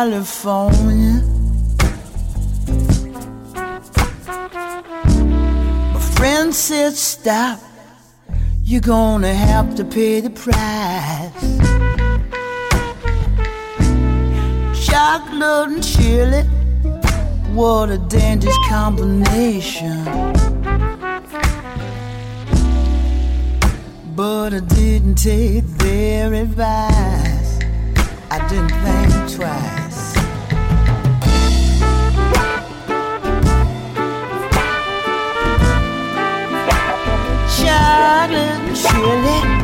California. My friend said, Stop, you're gonna have to pay the price. Chocolate and chili, what a dangerous combination. But I didn't take their advice. I didn't think twice. struggling, surely.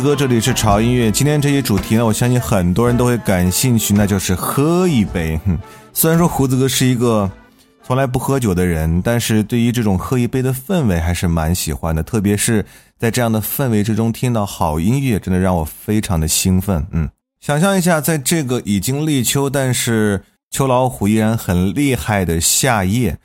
子哥，这里是潮音乐。今天这一主题呢，我相信很多人都会感兴趣，那就是喝一杯。哼，虽然说胡子哥是一个从来不喝酒的人，但是对于这种喝一杯的氛围还是蛮喜欢的。特别是在这样的氛围之中听到好音乐，真的让我非常的兴奋。嗯，想象一下，在这个已经立秋，但是秋老虎依然很厉害的夏夜，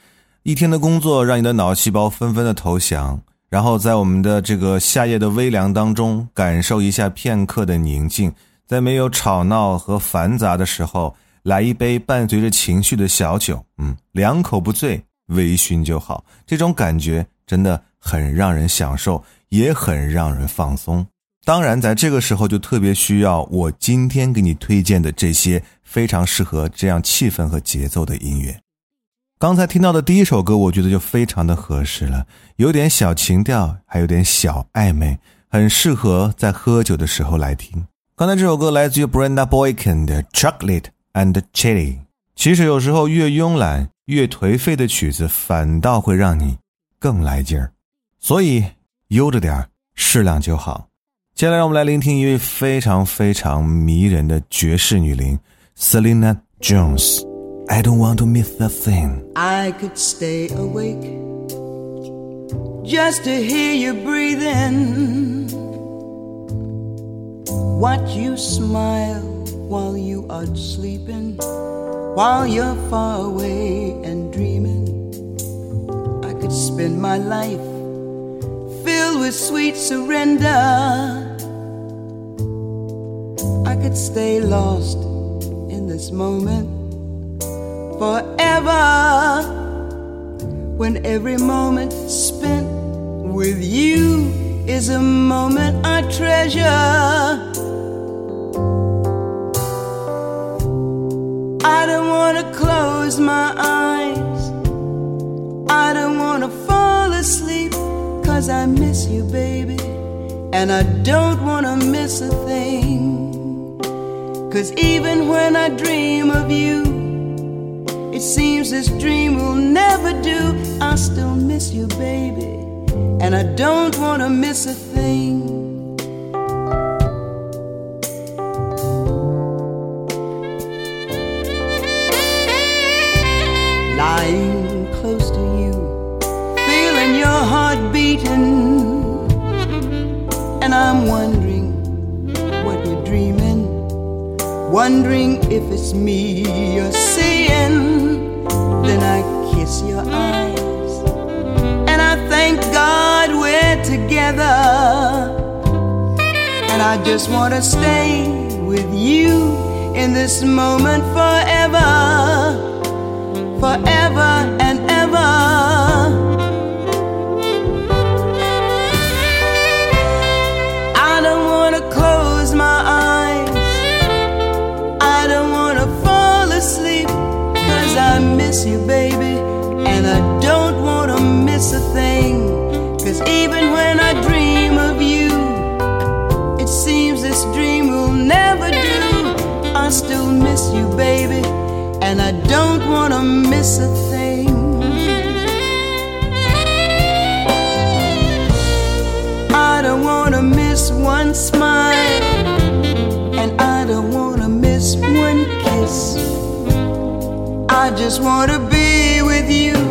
一天的工作让你的脑细胞纷纷的投降。然后在我们的这个夏夜的微凉当中，感受一下片刻的宁静，在没有吵闹和繁杂的时候，来一杯伴随着情绪的小酒，嗯，两口不醉，微醺就好。这种感觉真的很让人享受，也很让人放松。当然，在这个时候就特别需要我今天给你推荐的这些非常适合这样气氛和节奏的音乐。刚才听到的第一首歌，我觉得就非常的合适了，有点小情调，还有点小暧昧，很适合在喝酒的时候来听。刚才这首歌来自于 Brenda Boykin 的《Chocolate and Chili》。其实有时候越慵懒、越颓废的曲子，反倒会让你更来劲儿。所以悠着点儿适量就好。接下来让我们来聆听一位非常非常迷人的爵士女伶 Selena Jones。I don't want to miss a thing. I could stay awake just to hear you breathing. Watch you smile while you are sleeping, while you're far away and dreaming. I could spend my life filled with sweet surrender. I could stay lost in this moment forever when every moment spent with you is a moment I treasure. I don't want to close my eyes. I don't want to fall asleep. Cause I miss you, baby. And I don't want to miss a thing. Cause even when I dream of you, seems this dream will never do. I still miss you, baby. And I don't want to miss a thing. Lying close to you, feeling your heart beating. And I'm wondering what you're dreaming. Wondering if it's me you're seeing. Then I kiss your eyes. And I thank God we're together. And I just want to stay with you in this moment forever. Forever and ever. Miss you, baby. And I don't wanna miss a thing. Cause even when I dream of you, it seems this dream will never do. I still miss you, baby. And I don't wanna miss a thing. I don't wanna miss one smile, I just wanna be with you,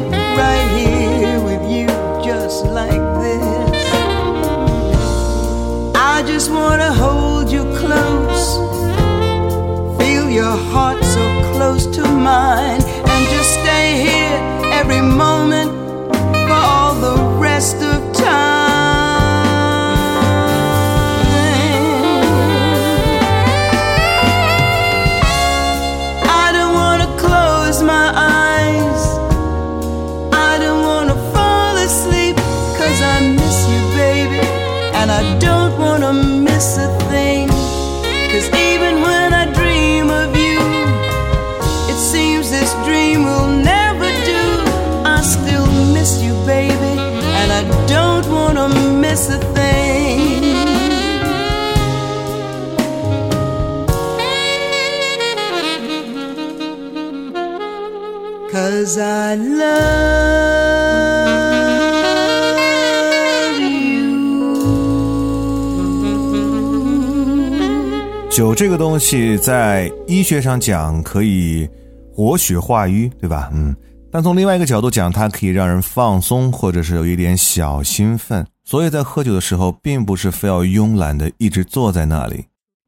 酒这个东西在医学上讲可以活血化瘀，对吧？嗯，但从另外一个角度讲，它可以让人放松，或者是有一点小兴奋。所以在喝酒的时候，并不是非要慵懒的一直坐在那里。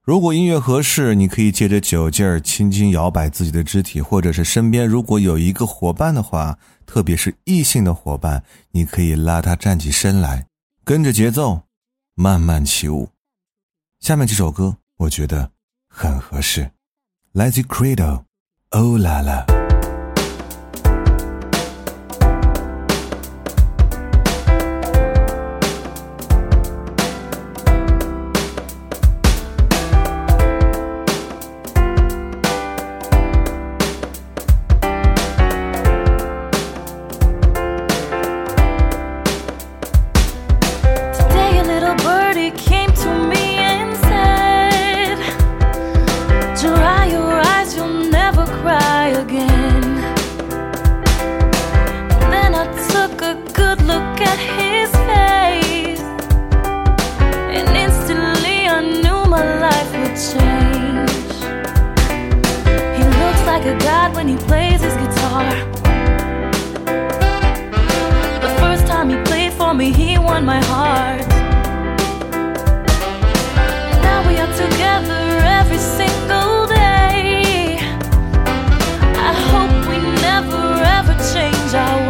如果音乐合适，你可以借着酒劲儿轻轻摇摆自己的肢体，或者是身边如果有一个伙伴的话，特别是异性的伙伴，你可以拉他站起身来，跟着节奏慢慢起舞。下面这首歌我觉得很合适，来自 Credo，Oh La La。a god when he plays his guitar. The first time he played for me, he won my heart. Now we are together every single day. I hope we never ever change our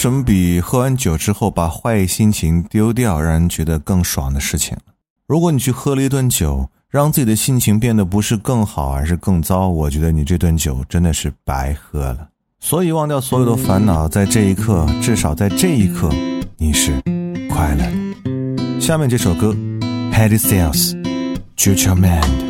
什么比喝完酒之后把坏心情丢掉让人觉得更爽的事情？如果你去喝了一顿酒，让自己的心情变得不是更好，而是更糟，我觉得你这顿酒真的是白喝了。所以忘掉所有的烦恼，在这一刻，至少在这一刻，你是快乐的。下面这首歌，Head Sales，Future Mind。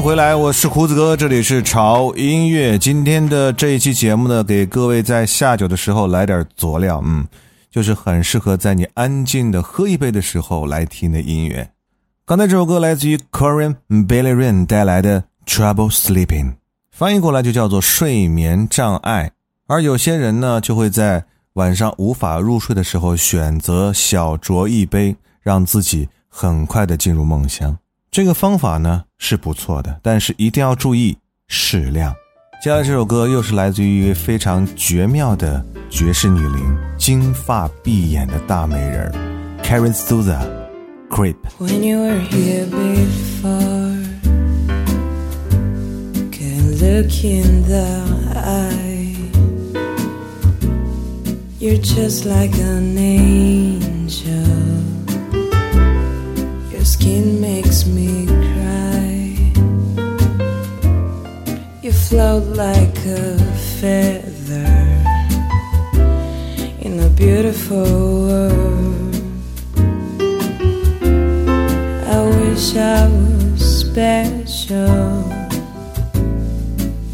回来，我是胡子哥，这里是潮音乐。今天的这一期节目呢，给各位在下酒的时候来点佐料，嗯，就是很适合在你安静的喝一杯的时候来听的音乐。刚才这首歌来自于 Corinne Bailey Rain 带来的 Trouble Sleeping，翻译过来就叫做睡眠障碍。而有些人呢，就会在晚上无法入睡的时候，选择小酌一杯，让自己很快的进入梦乡。这个方法呢是不错的，但是一定要注意适量。接下来这首歌又是来自于一位非常绝妙的爵士女伶，金发碧眼的大美人 Karen Souza，Creep。When you were here before, can look in the eye. You're just like an angel. Skin makes me cry. You float like a feather in a beautiful world. I wish I was special.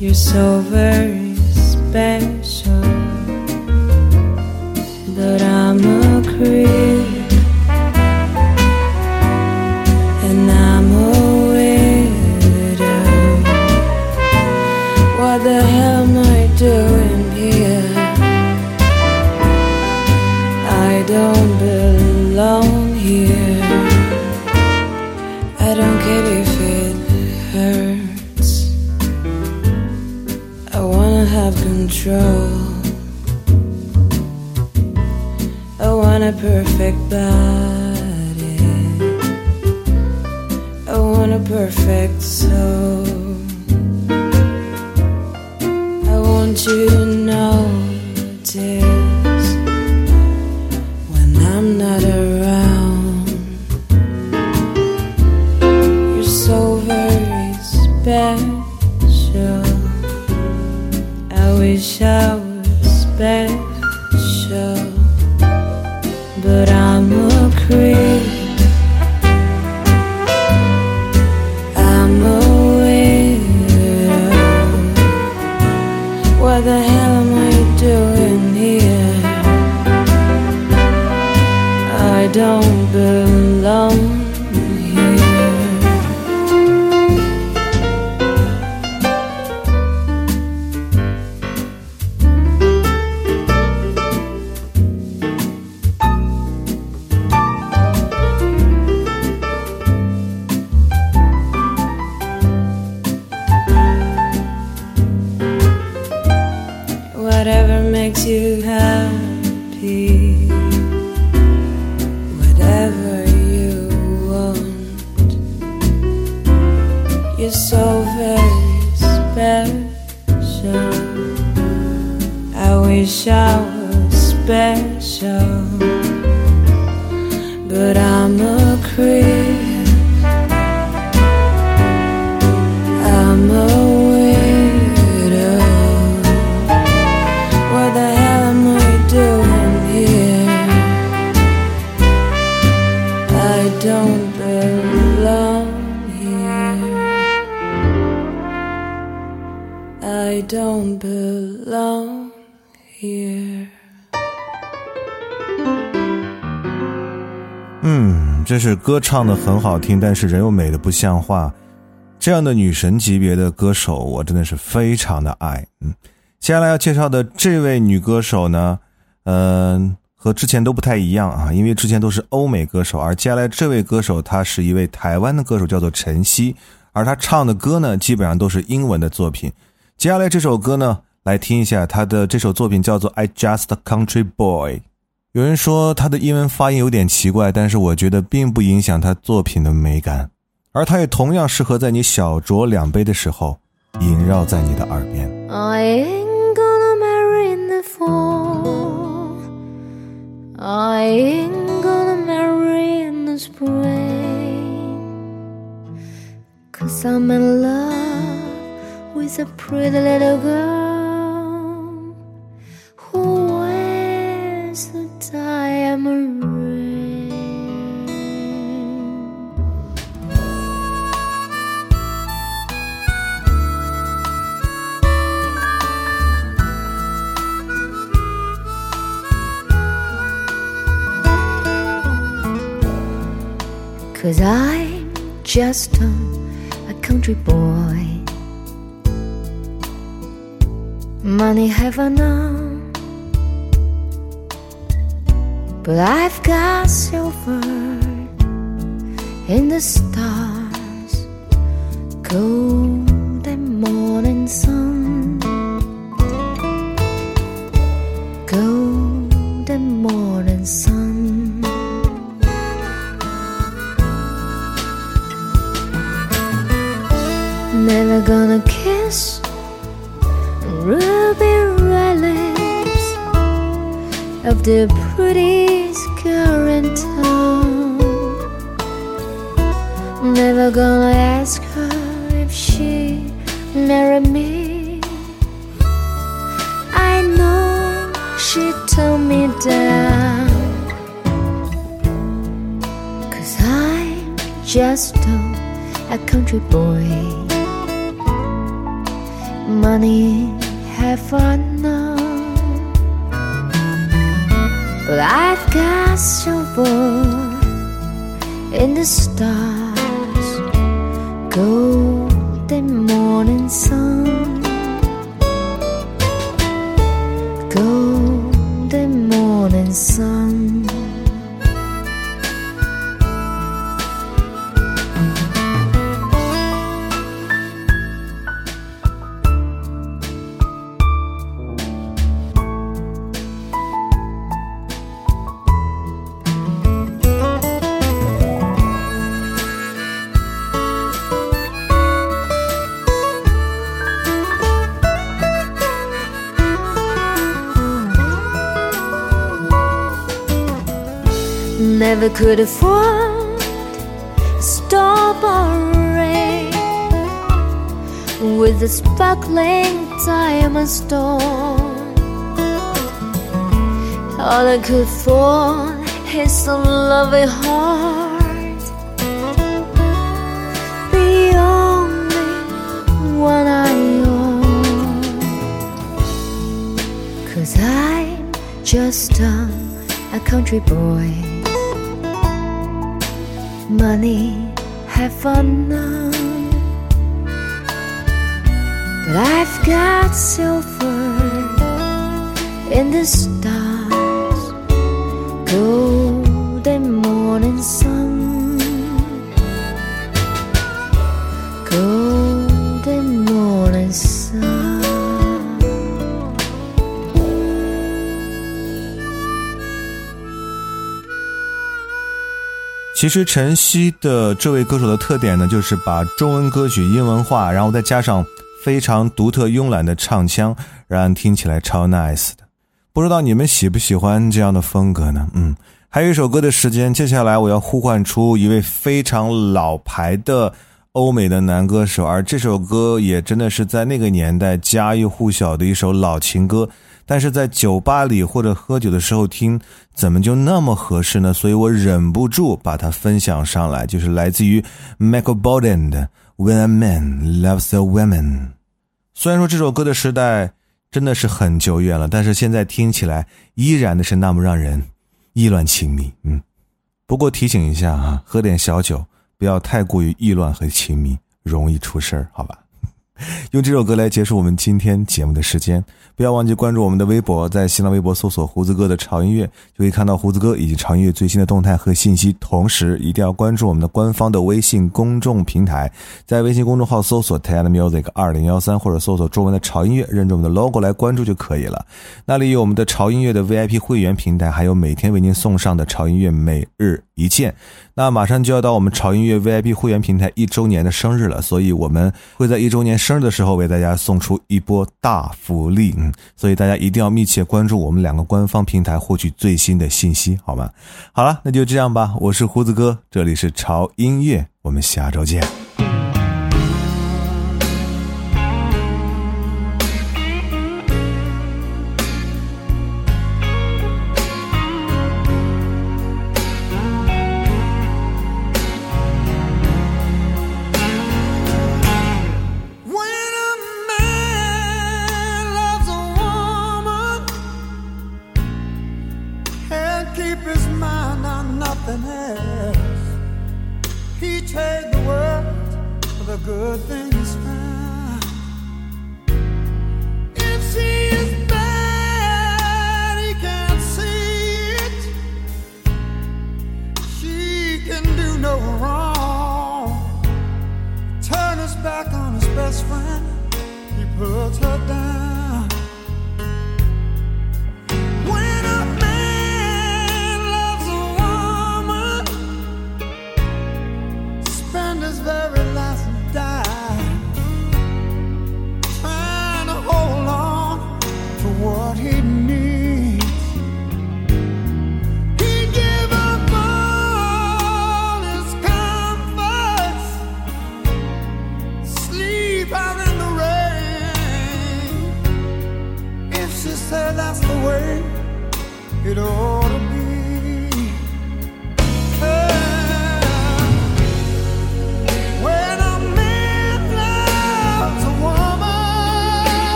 You're so very special. But I'm a creep. Control. I want a perfect body. I want a perfect soul. I want you to notice 歌唱的很好听，但是人又美的不像话。这样的女神级别的歌手，我真的是非常的爱。嗯，接下来要介绍的这位女歌手呢，嗯、和之前都不太一样啊，因为之前都是欧美歌手，而接下来这位歌手她是一位台湾的歌手，叫做陈曦，而她唱的歌呢，基本上都是英文的作品。接下来这首歌呢，来听一下她的这首作品叫做《I Just Country Boy》。有人说他的英文发音有点奇怪，但是我觉得并不影响他作品的美感，而他也同样适合在你小酌两杯的时候萦绕在你的耳边。I ain't gonna marry in the fall. I ain't gonna marry in the spring. Cause I'm in love with a pretty little girl Cause I'm just a, a country boy. Money have enough But I've got silver in the stars, golden morning sun, golden morning sun. Never gonna kiss ruby red lips of the gonna ask her if she marry me. I know she turned me down. Cause I'm just a, a country boy. Money have fun now. But I've got silver in the stars, golden morning sun, Never could afford a stop or ring with a sparkling diamond stone. All I could afford is a loving heart, the only one I own. Cause I'm just a, a country boy. Money, have fun now. But I've got silver in the stars, golden 其实晨曦的这位歌手的特点呢，就是把中文歌曲英文化，然后再加上非常独特慵懒的唱腔，让人听起来超 nice 的。不知道你们喜不喜欢这样的风格呢？嗯，还有一首歌的时间，接下来我要呼唤出一位非常老牌的欧美的男歌手，而这首歌也真的是在那个年代家喻户晓的一首老情歌。但是在酒吧里或者喝酒的时候听，怎么就那么合适呢？所以我忍不住把它分享上来，就是来自于 Michael Bolton 的《When a Man Loves a Woman》。虽然说这首歌的时代真的是很久远了，但是现在听起来依然的是那么让人意乱情迷。嗯，不过提醒一下啊，喝点小酒不要太过于意乱和情迷，容易出事儿，好吧？用这首歌来结束我们今天节目的时间，不要忘记关注我们的微博，在新浪微博搜索“胡子哥的潮音乐”，就可以看到胡子哥以及潮音乐最新的动态和信息。同时，一定要关注我们的官方的微信公众平台，在微信公众号搜索 “TED Music 二零幺三”或者搜索中文的潮音乐，认准我们的 logo 来关注就可以了。那里有我们的潮音乐的 VIP 会员平台，还有每天为您送上的潮音乐每日一见。那马上就要到我们潮音乐 VIP 会员平台一周年的生日了，所以我们会在一周年生日的时候为大家送出一波大福利，嗯，所以大家一定要密切关注我们两个官方平台，获取最新的信息，好吗？好了，那就这样吧，我是胡子哥，这里是潮音乐，我们下周见。